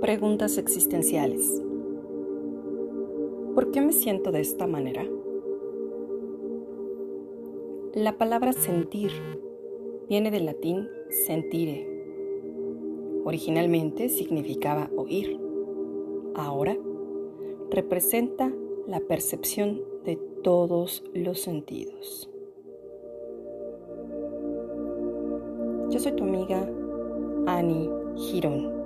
Preguntas existenciales. ¿Por qué me siento de esta manera? La palabra sentir viene del latín sentire. Originalmente significaba oír. Ahora representa la percepción de todos los sentidos. Yo soy tu amiga Annie Girón.